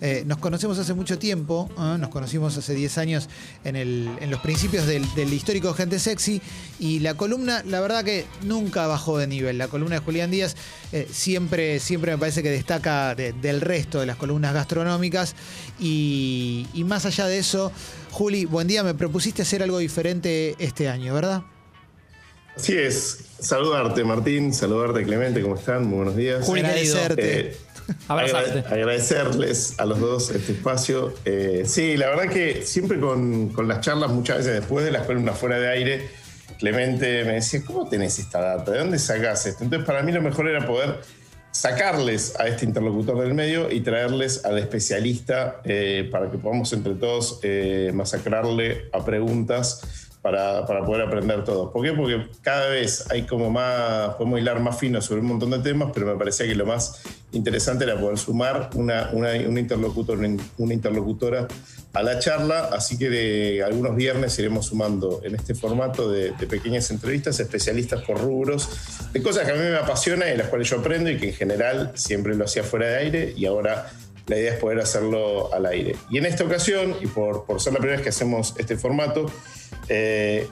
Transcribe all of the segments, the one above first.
Eh, nos conocemos hace mucho tiempo, ¿eh? nos conocimos hace 10 años en, el- en los principios del, del histórico Gente Sexy y la columna, la verdad que nunca bajó de nivel. La columna de Julián Díaz eh, siempre, siempre me parece que destaca de- del resto de las columnas gastronómicas y, y más allá de eso, Juli, buen día, me propusiste hacer algo diferente este año, ¿verdad? Así es. Saludarte, Martín. Saludarte, Clemente. ¿Cómo están? Muy buenos días. Agradecerte. Agradecerles a los dos este espacio. Eh, sí, la verdad que siempre con, con las charlas, muchas veces después de las columnas fuera de aire, Clemente me decía, ¿cómo tenés esta data? ¿De dónde sacás esto? Entonces, para mí lo mejor era poder sacarles a este interlocutor del medio y traerles al especialista eh, para que podamos entre todos eh, masacrarle a preguntas para, poder aprender todos. ¿Por qué? Porque cada vez hay como más, podemos hilar más fino sobre un montón de temas, pero me parecía que lo más interesante era poder sumar una, una, un interlocutor, una, una interlocutora a la charla, así que de algunos viernes iremos sumando en este formato de, pequeñas entrevistas especialistas por rubros, de cosas que a mí me apasionan y las cuales yo aprendo y que en general siempre lo hacía fuera de aire y ahora la idea es poder hacerlo al aire. Y en esta ocasión, y por, por ser la primera vez que hacemos este formato, eh,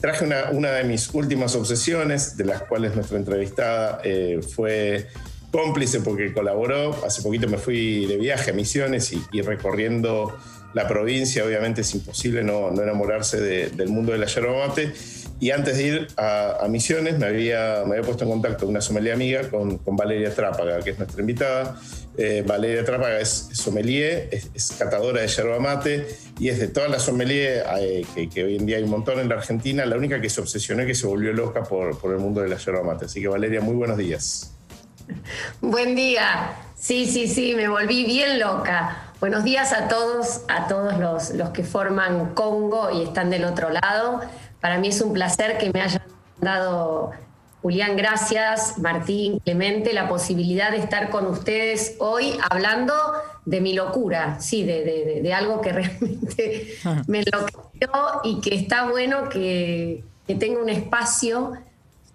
traje una, una de mis últimas obsesiones, de las cuales nuestra entrevistada eh, fue cómplice porque colaboró. Hace poquito me fui de viaje a Misiones y, recorriendo la provincia, obviamente es imposible no, no enamorarse de- del mundo de la yerba mate. Y antes de ir a, a Misiones me había, me había puesto en contacto con una sommelier amiga, con, con Valeria Trápaga, que es nuestra invitada. Eh, Valeria Trápaga es sommelier, es, es catadora de yerba mate y es de todas las sommelier eh, que, que hoy en día hay un montón en la Argentina, la única que se obsesionó y que se volvió loca por, por el mundo de la yerba mate. Así que Valeria, muy buenos días. Buen día. Sí, sí, sí, me volví bien loca. Buenos días a todos, a todos los, los que forman Congo y están del otro lado. Para mí es un placer que me hayan dado, Julián, gracias, Martín, Clemente, la posibilidad de estar con ustedes hoy hablando de mi locura, sí, de, de- algo que realmente me enloqueció y que está bueno que, que tenga un espacio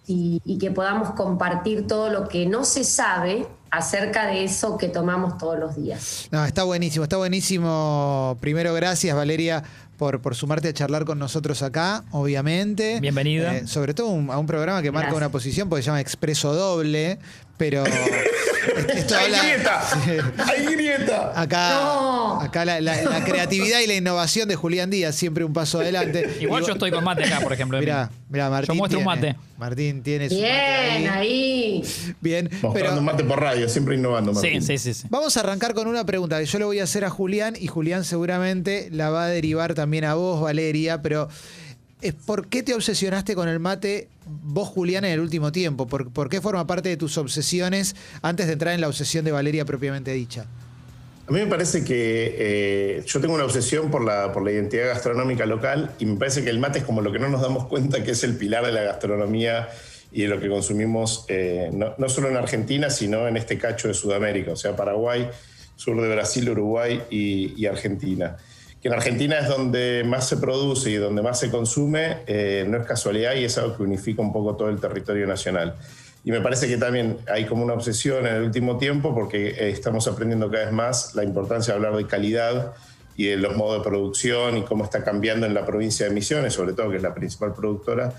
y, y que podamos compartir todo lo que no se sabe acerca de eso que tomamos todos los días. No, está buenísimo, está buenísimo. Primero, gracias Valeria por, por sumarte a charlar con nosotros acá, obviamente. Bienvenida. Eh, sobre todo un- a un programa que marca Gracias. una posición porque se llama Expreso Doble, pero esto ¡Hay habla- grieta! ¡Hay grieta! Acá, No. acá la, la- la creatividad y la innovación de Julián Díaz, siempre un paso adelante. Igual yo estoy con mate acá, por ejemplo. Mirá, mirá, Martín. Yo muestro un tiene- mate. Martín tiene su mate Bien, ahí. Bien, Mostrando pero mate por radio, siempre innovando. Sí, Martín. sí, sí, sí. Vamos a arrancar con una pregunta que yo le voy a hacer a Julián y Julián seguramente la va a derivar también a vos, Valeria, pero eh, ¿por qué te obsesionaste con el mate vos, Julián, en el último tiempo? ¿Por, qué forma parte de tus obsesiones antes de entrar en la obsesión de Valeria propiamente dicha? A mí me parece que eh, yo tengo una obsesión por la, identidad gastronómica local y me parece que el mate es como lo que no nos damos cuenta que es el pilar de la gastronomía y de lo que consumimos eh, no, solo en Argentina, sino en este cacho de Sudamérica, o sea, Paraguay, sur de Brasil, Uruguay y Argentina. Que en Argentina es donde más se produce y donde más se consume, eh, no es casualidad y es algo que unifica un poco todo el territorio nacional. Y me parece que también hay como una obsesión en el último tiempo porque eh, estamos aprendiendo cada vez más la importancia de hablar de calidad y de los modos de producción y cómo está cambiando en la provincia de Misiones, sobre todo que es la principal productora,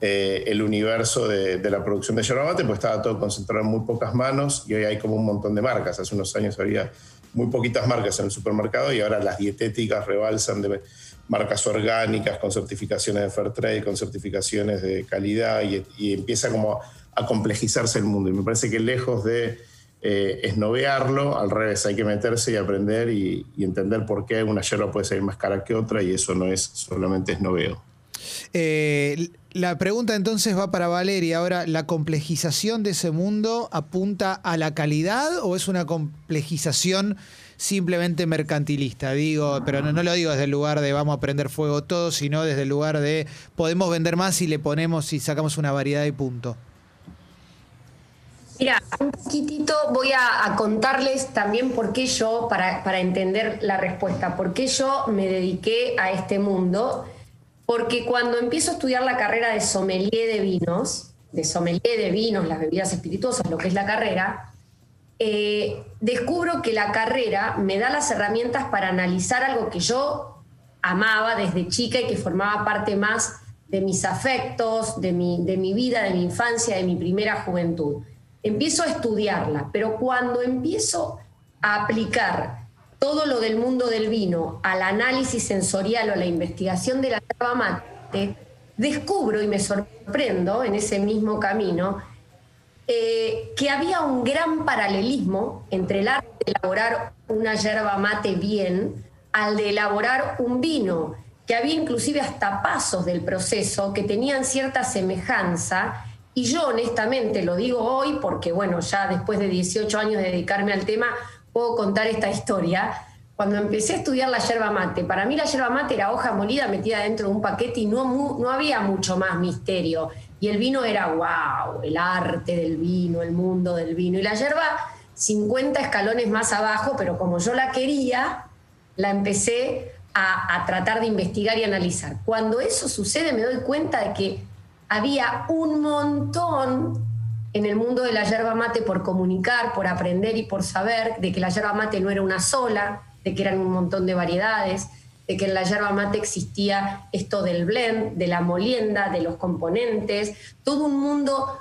eh, el universo de, de la producción de yerba mate, pues estaba todo concentrado en muy pocas manos y hoy hay como un montón de marcas. Hace unos años había muy poquitas marcas en el supermercado y ahora las dietéticas rebalsan de marcas orgánicas con certificaciones de Fairtrade, con certificaciones de calidad y, empieza como a complejizarse el mundo. Y me parece que lejos de eh, esnovearlo, al revés, hay que meterse y aprender y, y entender por qué una yerba puede ser más cara que otra y eso no es solamente esnoveo. Eh, la pregunta entonces va para Valeria. Ahora, ¿la complejización de ese mundo apunta a la calidad o es una complejización simplemente mercantilista? Digo, pero no, lo digo desde el lugar de vamos a prender fuego todo, sino desde el lugar de podemos vender más si le ponemos y sacamos una variedad y punto. Mira, un poquitito voy a, a contarles también por qué yo, para, para entender la respuesta, por qué yo me dediqué a este mundo. Porque cuando empiezo a estudiar la carrera de sommelier de vinos, de sommelier de vinos, las bebidas espirituosas, lo que es la carrera, eh, descubro que la carrera me da las herramientas para analizar algo que yo amaba desde chica y que formaba parte más de mis afectos, de mi, de mi vida, de mi infancia, de mi primera juventud. Empiezo a estudiarla, pero cuando empiezo a aplicar todo lo del mundo del vino al análisis sensorial o la investigación de la yerba mate, descubro y me sorprendo en ese mismo camino eh, que había un gran paralelismo entre el arte de elaborar una yerba mate bien al de elaborar un vino, que había inclusive hasta pasos del proceso que tenían cierta semejanza. Y yo honestamente lo digo hoy porque, bueno, ya después de 18 años de dedicarme al tema, puedo contar esta historia. Cuando empecé a estudiar la yerba mate, para mí la yerba mate era hoja molida metida dentro de un paquete y no, no había mucho más misterio. Y el vino era, wow, el arte del vino, el mundo del vino. Y la yerba, 50 escalones más abajo, pero como yo la quería, la empecé a, a, tratar de investigar y analizar. Cuando eso sucede me doy cuenta de que había un montón en el mundo de la yerba mate por comunicar, por aprender y por saber, de que la yerba mate no era una sola, de que eran un montón de variedades, de que en la yerba mate existía esto del blend, de la molienda, de los componentes, todo un mundo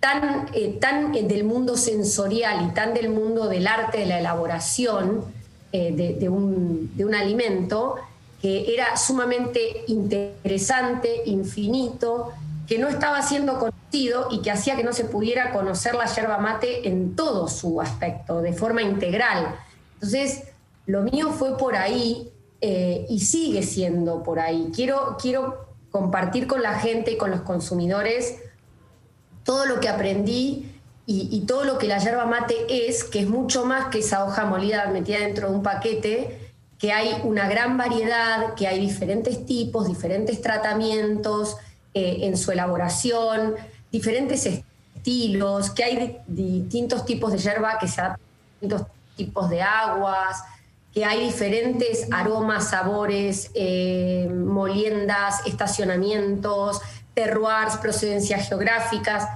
tan, eh, tan del mundo sensorial y tan del mundo del arte de la elaboración eh, de, un, de un alimento que era sumamente interesante, infinito, que no estaba siendo conocido y que hacía que no se pudiera conocer la yerba mate en todo su aspecto, de forma integral. Entonces, lo mío fue por ahí eh, y sigue siendo por ahí. Quiero, quiero compartir con la gente y con los consumidores todo lo que aprendí y, y, todo lo que la yerba mate es, que es mucho más que esa hoja molida metida dentro de un paquete, que hay una gran variedad, que hay diferentes tipos, diferentes tratamientos eh, en su elaboración, diferentes estilos, que hay distintos tipos de yerba que se adaptan a distintos tipos de aguas, que hay diferentes aromas, sabores, eh, moliendas, estacionamientos, terroirs, procedencias geográficas.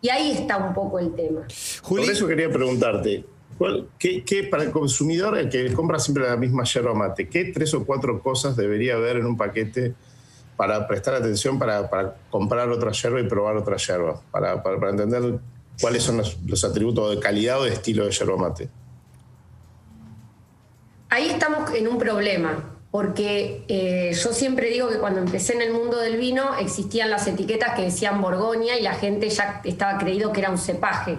Y ahí está un poco el tema. Juli. Por eso quería preguntarte, ¿cuál, qué, qué, para el consumidor, el que compra siempre la misma yerba mate, qué tres o cuatro cosas debería haber en un paquete para prestar atención, para, para comprar otra yerba y probar otra yerba, para, para, para entender cuáles son los, atributos de calidad o de estilo de yerba mate? Ahí estamos en un problema, porque eh, yo siempre digo que cuando empecé en el mundo del vino existían las etiquetas que decían Borgoña y la gente ya estaba creído que era un cepaje.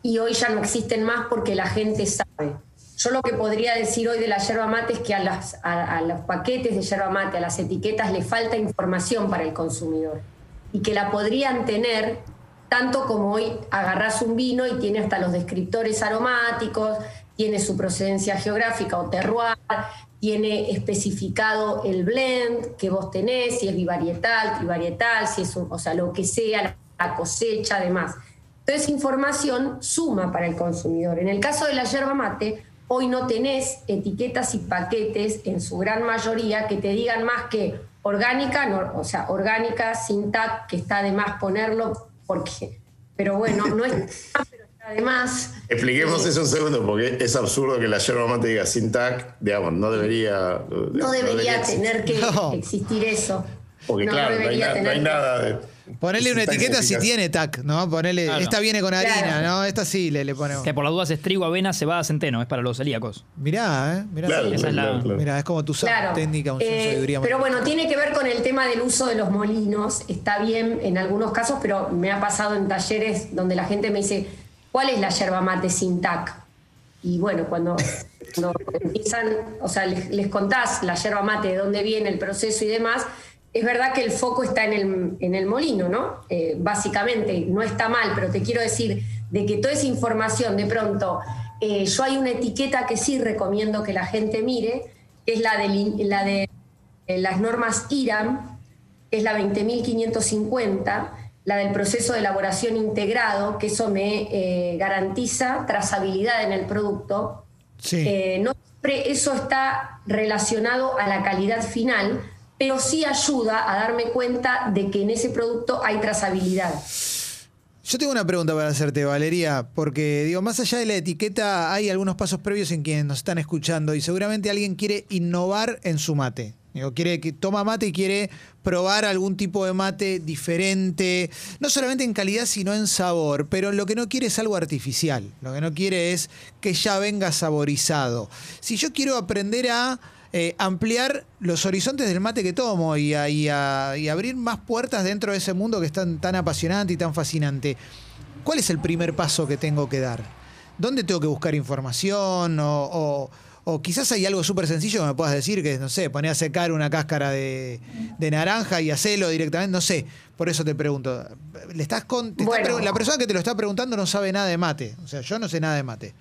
Y hoy ya no existen más porque la gente sabe. Yo lo que podría decir hoy de la yerba mate es que a, las, a, los paquetes de yerba mate, a las etiquetas, le falta información para el consumidor y que la podrían tener tanto como hoy agarras un vino y tiene hasta los descriptores aromáticos, tiene su procedencia geográfica o terroir, tiene especificado el blend que vos tenés, si es bivarietal, trivarietal, si es un, o sea, lo que sea, la cosecha, además. Entonces, información suma para el consumidor. En el caso de la yerba mate, hoy no tenés etiquetas y paquetes en su gran mayoría que te digan más que orgánica, no, o sea, orgánica, sin TAC, que está de más ponerlo, porque, pero bueno, no es Además. Expliquemos eh, eso un segundo, porque es absurdo que la yerba mate diga sin TAC, digamos, no debería. No, no debería, tener que no. existir eso. Porque, claro, no hay, na, no hay, nada de. Ponele una etiqueta si tiene TAC, ¿no? Ponele, claro. esta viene con harina, claro. ¿no? Esta sí le, le ponemos. Que por las dudas es trigo, avena, cebada, centeno, es para los celíacos. Mirá, ¿eh? Mirá, claro, esa es la... Mirá, es como tu técnica, un eh, sabiduría. Pero bueno, tiene que ver con el tema del uso de los molinos. Está bien en algunos casos, pero me ha pasado en talleres donde la gente me dice, ¿cuál es la yerba mate sin TAC? Y bueno, cuando, cuando empiezan, o sea, les, les, contás la yerba mate, de dónde viene el proceso y demás, es verdad que el foco está en el, en el molino, ¿no? Eh, básicamente, no está mal, pero te quiero decir de que toda esa información, de pronto, eh, yo hay una etiqueta que sí recomiendo que la gente mire, que es la de, la de eh, las normas IRAM, que es la 20.550, la del proceso de elaboración integrado, que eso me garantiza trazabilidad en el producto. Sí. No siempre eso está relacionado a la calidad final, pero sí ayuda a darme cuenta de que en ese producto hay trazabilidad. Yo tengo una pregunta para hacerte, Valeria, porque digo, más allá de la etiqueta, hay algunos pasos previos en quienes nos están escuchando y seguramente alguien quiere innovar en su mate. Digo, quiere que toma mate y quiere probar algún tipo de mate diferente, no solamente en calidad, sino en sabor, pero lo que no quiere es algo artificial. Lo que no quiere es que ya venga saborizado. Si yo quiero aprender a eh, ampliar los horizontes del mate que tomo y, a- y a- y abrir más puertas dentro de ese mundo que es tan, tan apasionante y tan fascinante. ¿Cuál es el primer paso que tengo que dar? ¿Dónde tengo que buscar información? O, o- o quizás hay algo súper sencillo que me puedas decir, que no sé, poner a secar una cáscara de, de naranja y hacelo directamente, no sé. Por eso te pregunto. ¿Le estás con, te está Bueno. la persona que te lo está preguntando no sabe nada de mate. O sea, yo no sé nada de mate.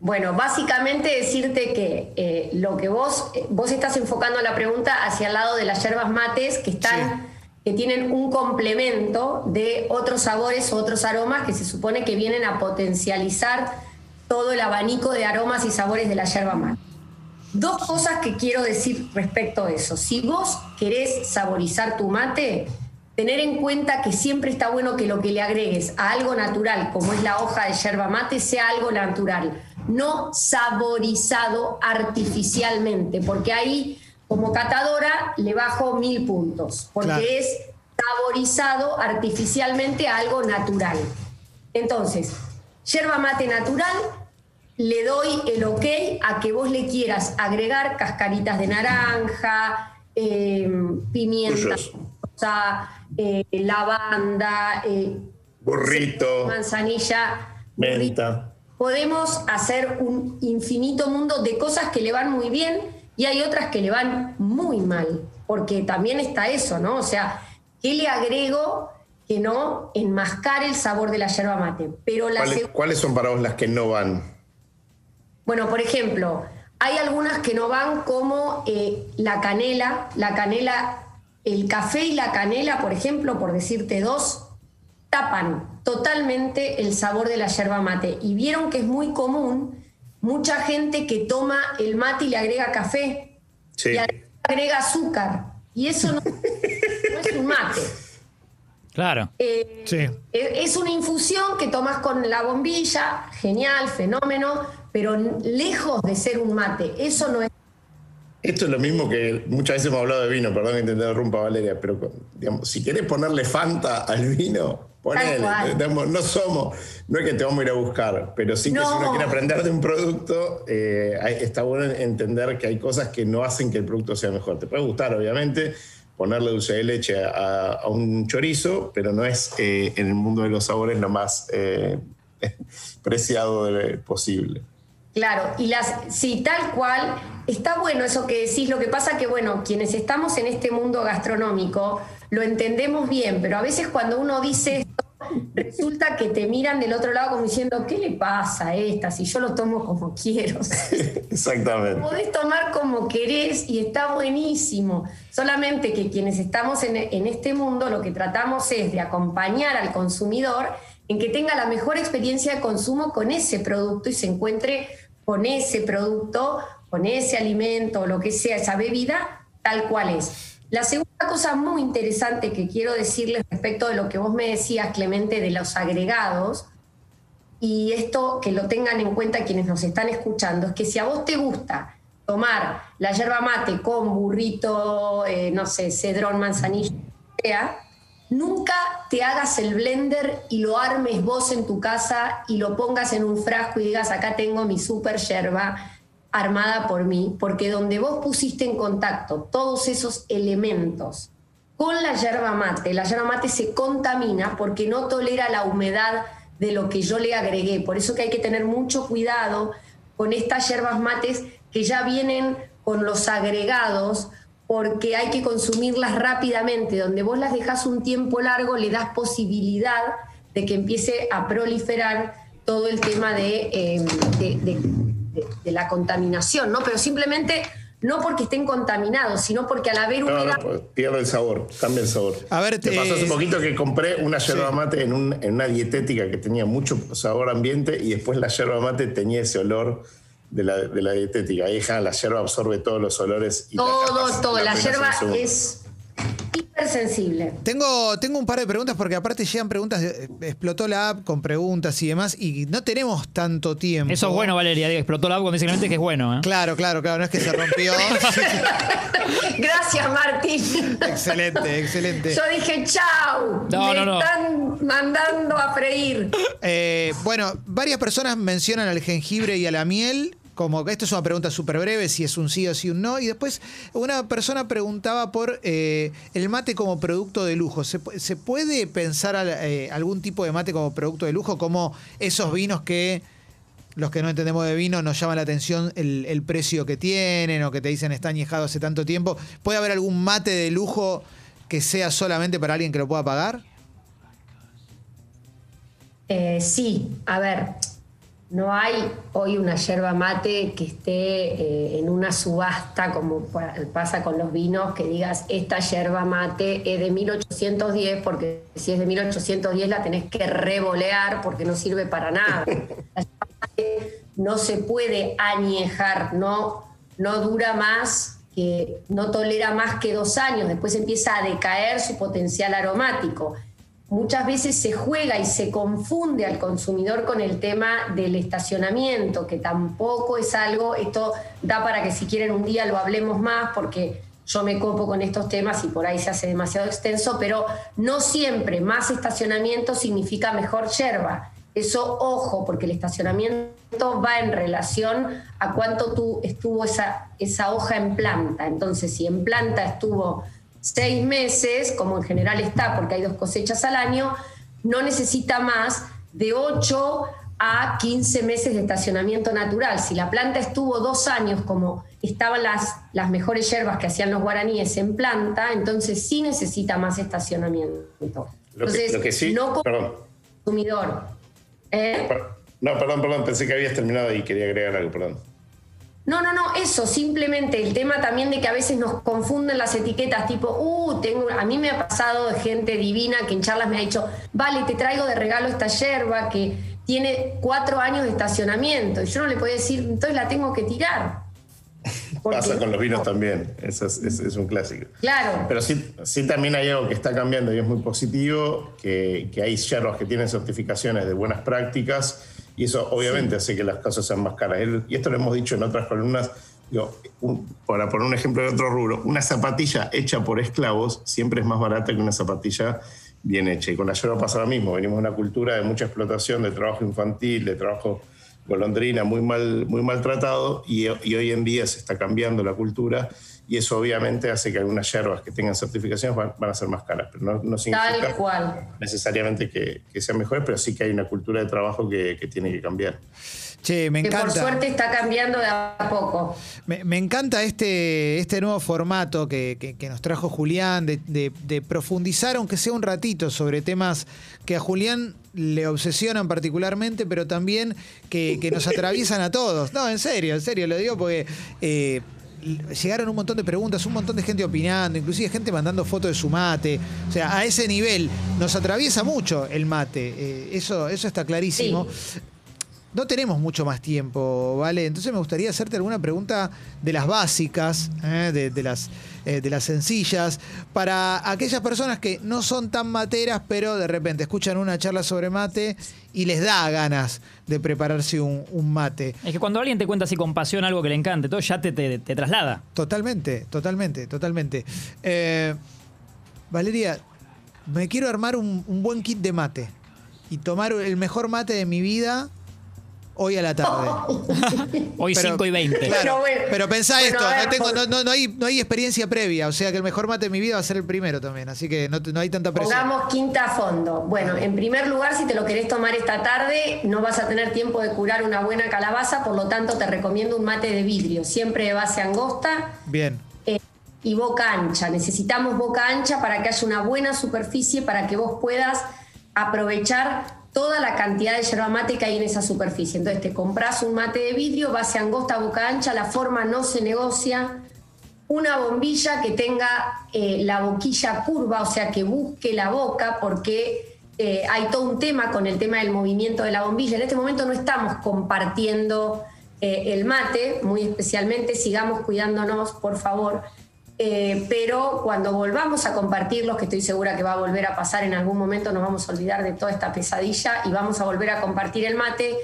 Bueno, básicamente decirte que eh, lo que vos, vos estás enfocando la pregunta hacia el lado de las yerbas mates que están, que tienen un complemento de otros sabores o otros aromas que se supone que vienen a potencializar todo el abanico de aromas y sabores de la yerba mate. Dos cosas que quiero decir respecto a eso. Si vos querés saborizar tu mate, tener en cuenta que siempre está bueno que lo que le agregues a algo natural, como es la hoja de yerba mate, sea algo natural, no saborizado artificialmente, porque ahí como catadora le bajo mil puntos, porque Claro. es saborizado artificialmente a algo natural. Entonces, yerba mate natural, le doy el ok a que vos le quieras agregar cascaritas de naranja, eh, pimienta, rosa, eh, lavanda, eh, Burrito, manzanilla, menta. Podemos hacer un infinito mundo de cosas que le van muy bien y hay otras que le van muy mal, porque también está eso, ¿no? O sea, ¿qué le agrego que no enmascar el sabor de la yerba mate? Pero la ¿Cuáles, son para vos las que no van? bueno, por ejemplo, hay algunas que no van como eh, la canela, la canela, el café y la canela, por ejemplo, por decirte dos, tapan totalmente el sabor de la yerba mate. Y vieron que es muy común mucha gente que toma el mate y le agrega café Sí. y agrega azúcar. Y eso no, no es un mate. Claro. Eh, Sí. es- Es una infusión que tomas con la bombilla, genial, fenómeno, pero lejos de ser un mate. Eso no es. Esto es lo mismo que muchas veces hemos hablado de vino, perdón que te interrumpa Valeria, pero digamos, si querés ponerle Fanta al vino, ponele. Digamos, no somos, no es que te vamos a ir a buscar, pero sí que No. si uno quiere aprender de un producto, eh, está bueno entender que hay cosas que no hacen que el producto sea mejor. Te puede gustar, obviamente, ponerle dulce de leche a, a un chorizo, pero no es eh, en el mundo de los sabores lo más eh, preciado de- posible. Claro, y las, sí, tal cual, está bueno eso que decís, lo que pasa que, bueno, quienes estamos en este mundo gastronómico lo entendemos bien, pero a veces cuando uno dice esto, resulta que te miran del otro lado como diciendo, ¿qué le pasa a esta? Si yo lo tomo como quiero. Exactamente. Podés tomar como querés y está buenísimo. Solamente que quienes estamos en, en este mundo lo que tratamos es de acompañar al consumidor en que tenga la mejor experiencia de consumo con ese producto y se encuentre con ese producto, con ese alimento, lo que sea, esa bebida, tal cual es. La segunda cosa muy interesante que quiero decirles respecto de lo que vos me decías, Clemente, de los agregados, y esto que lo tengan en cuenta quienes nos están escuchando, es que si a vos te gusta tomar la yerba mate con burrito, eh, no sé, cedrón, manzanilla, sea, nunca te hagas el blender y lo armes vos en tu casa y lo pongas en un frasco y digas, acá tengo mi super yerba armada por mí, porque donde vos pusiste en contacto todos esos elementos con la yerba mate, la yerba mate se contamina porque no tolera la humedad de lo que yo le agregué. Por eso que hay que tener mucho cuidado con estas yerbas mates que ya vienen con los agregados, porque hay que consumirlas rápidamente. Donde vos las dejas un tiempo largo, le das posibilidad de que empiece a proliferar todo el tema de, eh, de- de la contaminación, ¿no? Pero simplemente no porque estén contaminados, sino porque al haber No, humedad... no, pues, pierde el sabor, cambia el sabor. A ver, Me te- pasó hace poquito que compré una yerba mate en, un- en una dietética que tenía mucho sabor ambiente y después la yerba mate tenía ese olor de la, de la dietética. Ahí ja, la yerba absorbe todos los olores. Y la Todo, capas- todo. La en yerba es sensible. Tengo, tengo un par de preguntas porque aparte llegan preguntas, de- explotó la app con preguntas y demás y no tenemos tanto tiempo. Eso es bueno, Valeria. digo, Explotó la app cuando dice Clemente que es bueno. ¿eh? Claro, claro, claro, no es que se rompió. Gracias, Martín. excelente, excelente. Yo dije, chau. No, me no, no. están mandando a freír. Eh, bueno, varias personas mencionan al jengibre y a la miel. Como esto es una pregunta súper breve, si es un sí o si un no. Y después una persona preguntaba por eh, el mate como producto de lujo. ¿Se, pu- se puede pensar eh, algún tipo de mate como producto de lujo? Como esos vinos que los que no entendemos de vino nos llama la atención el, el precio que tienen o que te dicen está añejado hace tanto tiempo. ¿Puede haber algún mate de lujo que sea solamente para alguien que lo pueda pagar? Eh, sí, a ver, no hay hoy una yerba mate que esté eh, en una subasta como pa- pasa con los vinos, que digas, esta yerba mate es de 1810, porque si es de 1810 la tenés que revolear porque no sirve para nada. La yerba mate no se puede añejar, no, no dura más que no tolera más que dos años, después empieza a decaer su potencial aromático muchas veces se juega y se confunde al consumidor con el tema del estacionamiento, que tampoco es algo, esto da para que si quieren un día lo hablemos más, porque yo me copo con estos temas y por ahí se hace demasiado extenso, pero no siempre más estacionamiento significa mejor yerba. Eso, ojo, porque el estacionamiento va en relación a cuánto tú, estuvo esa, esa hoja en planta. Entonces, si en planta estuvo seis meses, como en general está, porque hay dos cosechas al año, no necesita más de 8 a 15 meses de estacionamiento natural. Si la planta estuvo dos años, como estaban las, las mejores hierbas que hacían los guaraníes en planta, entonces sí necesita más estacionamiento. Lo que, Entonces, lo que sí. no como Perdón. consumidor. ¿eh? No, perdón, perdón. Pensé que habías terminado y quería agregar algo, perdón. No, no, no, eso, simplemente el tema también de que a veces nos confunden las etiquetas, tipo, uh, tengo, a mí me ha pasado de gente divina que en charlas me ha dicho, vale, te traigo de regalo esta yerba que tiene cuatro años de estacionamiento. Y yo no le podía decir, entonces la tengo que tirar. Porque- Pasa con los vinos también. Eso es, es- es un clásico. Claro. Pero sí, sí también hay algo que está cambiando y es muy positivo, que, que hay yerbas que tienen certificaciones de buenas prácticas y eso obviamente hace que las cosas sean más caras. Y esto lo hemos dicho en otras columnas, digo, un- para poner un ejemplo de otro rubro, una zapatilla hecha por esclavos siempre es más barata que una zapatilla bien hecha. Y con la yerba pasa lo mismo, venimos de una cultura de mucha explotación, de trabajo infantil, de trabajo golondrina muy mal, muy maltratado y, y hoy en día se está cambiando la cultura y eso obviamente hace que algunas yerbas que tengan certificaciones van, van a ser más caras, pero no, no Tal significa cual. necesariamente que, que sean mejores, pero sí que hay una cultura de trabajo que, que tiene que cambiar. Che, me Que por encanta. suerte está cambiando de a poco. Me, me encanta este, este nuevo formato que, que- que nos trajo Julián, de, de- de profundizar, aunque sea un ratito, sobre temas que a Julián le obsesionan particularmente, pero también que, que nos atraviesan a todos. No, en serio, en serio, lo digo porque eh, llegaron un montón de preguntas, un montón de gente opinando, inclusive gente mandando fotos de su mate. O sea, a ese nivel nos atraviesa mucho el mate. Eh, eso, eso está clarísimo. No tenemos mucho más tiempo, ¿vale? Entonces me gustaría hacerte alguna pregunta de las básicas, ¿eh? de, de las, eh, de las sencillas, para aquellas personas que no son tan materas, pero de repente escuchan una charla sobre mate y les da ganas de prepararse un, un mate. Es que cuando alguien te cuenta así con pasión algo que le encante, todo ya te, te, te traslada. Totalmente, totalmente, totalmente. Eh, Valeria, me quiero armar un, un buen kit de mate y tomar el mejor mate de mi vida hoy a la tarde. Hoy Pero- 5 y 20. Claro, Pero bueno, pero pensá bueno, esto, ver, no, tengo- por- no, no- no hay, no hay experiencia previa, o sea que el mejor mate de mi vida va a ser el primero también, así que no, no hay tanta presión. Pongamos quinta a fondo. Bueno, en primer lugar, si te lo querés tomar esta tarde, no vas a tener tiempo de curar una buena calabaza, por lo tanto te recomiendo un mate de vidrio, siempre de base angosta Bien, eh, y boca ancha. Necesitamos boca ancha para que haya una buena superficie para que vos puedas aprovechar toda la cantidad de yerba mate que hay en esa superficie. Entonces te compras un mate de vidrio, base angosta, boca ancha, la forma no se negocia. Una bombilla que tenga eh, la boquilla curva, o sea, que busque la boca, porque eh, hay todo un tema con el tema del movimiento de la bombilla. En este momento no estamos compartiendo eh, el mate, muy especialmente, sigamos cuidándonos, por favor. Eh, pero cuando volvamos a compartirlos, que estoy segura que va a volver a pasar en algún momento, nos vamos a olvidar de toda esta pesadilla y vamos a volver a compartir el mate,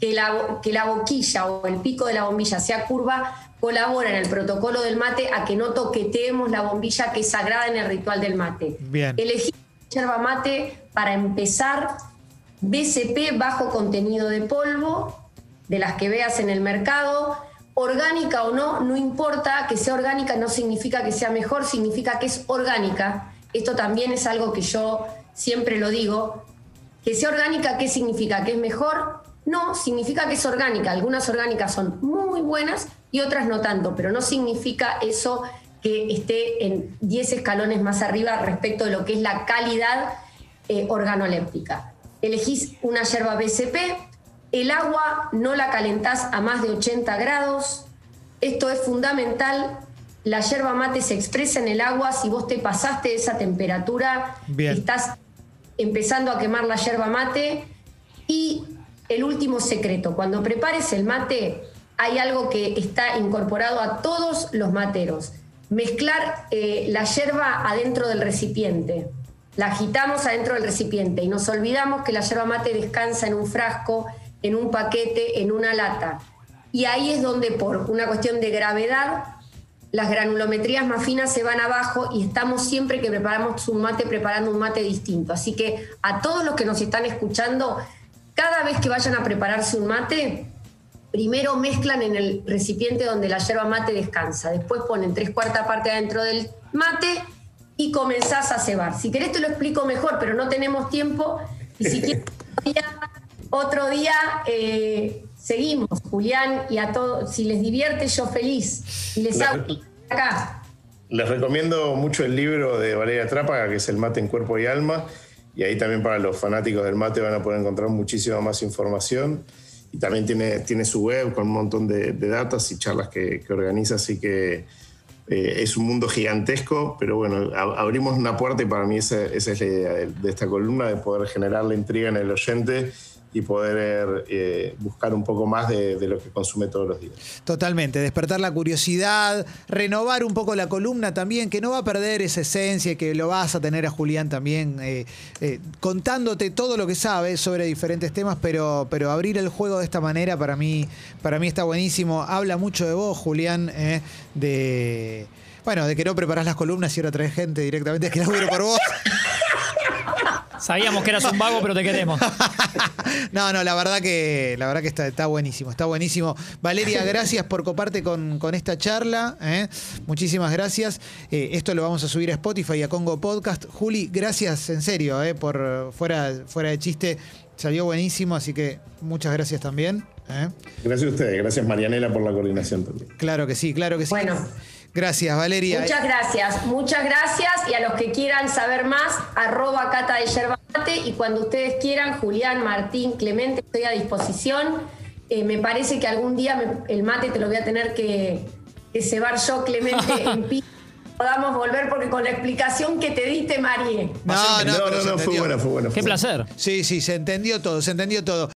que la, que la boquilla o el pico de la bombilla sea curva, colabora en el protocolo del mate a que no toqueteemos la bombilla que es sagrada en el ritual del mate. Bien. Elegir yerba mate para empezar BCP bajo contenido de polvo, de las que veas en el mercado, orgánica o no, no importa que sea orgánica, no significa que sea mejor, significa que es orgánica. Esto también es algo que yo siempre lo digo. Que sea orgánica, ¿qué significa? ¿Que es mejor? No, significa que es orgánica. Algunas orgánicas son muy buenas y otras no tanto, pero no significa eso que esté en 10 escalones más arriba respecto de lo que es la calidad eh, organoléptica. Elegís una yerba BCP, el agua no la calentás a más de 80 grados. Esto es fundamental. La yerba mate se expresa en el agua. Si vos te pasaste esa temperatura, Bien. estás empezando a quemar la yerba mate. Y el último secreto, cuando prepares el mate, hay algo que está incorporado a todos los materos. Mezclar eh, la yerba adentro del recipiente. La agitamos adentro del recipiente y nos olvidamos que la yerba mate descansa en un frasco, en un paquete, en una lata. Y ahí es donde por una cuestión de gravedad las granulometrías más finas se van abajo y estamos siempre que preparamos un mate preparando un mate distinto. Así que a todos los que nos están escuchando, cada vez que vayan a prepararse un mate, primero mezclan en el recipiente donde la yerba mate descansa, después ponen tres cuartas partes adentro del mate y comenzás a cebar. Si querés te lo explico mejor, pero no tenemos tiempo y si quieres otro día, eh, seguimos, Julián, y a todos, si les divierte yo feliz y les hago acá. Les recomiendo mucho el libro de Valeria Trápaga, que es El mate en cuerpo y alma. Y ahí también para los fanáticos del mate van a poder encontrar muchísima más información. Y también tiene, tiene su web con un montón de, de datas y charlas que, que organiza. Así que eh, es un mundo gigantesco, pero bueno, abrimos una puerta y para mí esa, esa es la idea de, de esta columna, de poder generar la intriga en el oyente y poder eh, buscar un poco más de, de lo que consume todos los días. Totalmente, despertar la curiosidad, renovar un poco la columna también, que no va a perder esa esencia, y que lo vas a tener a Julián también eh, eh, contándote todo lo que sabe sobre diferentes temas, pero, pero abrir el juego de esta manera para mí, para mí está buenísimo. Habla mucho de vos, Julián, eh, de... Bueno, de que no preparás las columnas y ahora traes gente directamente que labure por vos. Sabíamos que eras un vago, pero te queremos. No, no, la verdad que la verdad que está, está buenísimo, está buenísimo. Valeria, gracias por coparte con, con esta charla. ¿eh? Muchísimas gracias. Eh, esto lo vamos a subir a Spotify y a Congo Podcast. Juli, gracias en serio, ¿eh? por fuera, fuera de chiste. Salió buenísimo, así que muchas gracias también. ¿eh? Gracias a ustedes, gracias Marianela por la coordinación también. Claro que sí, claro que sí. Bueno. Gracias, Valeria. Muchas gracias, muchas gracias. Y a los que quieran saber más, arroba cata de yerba mate. Y cuando ustedes quieran, Julián, Martín, Clemente, estoy a disposición. Eh, me parece que algún día me- el mate te lo voy a tener que, que cebar yo, Clemente, en pi. Podamos volver porque con la explicación que te diste, Marie. No, no, no, no, fue buena, fue buena. fue Qué buena. placer. Sí, sí, se entendió todo, se entendió todo.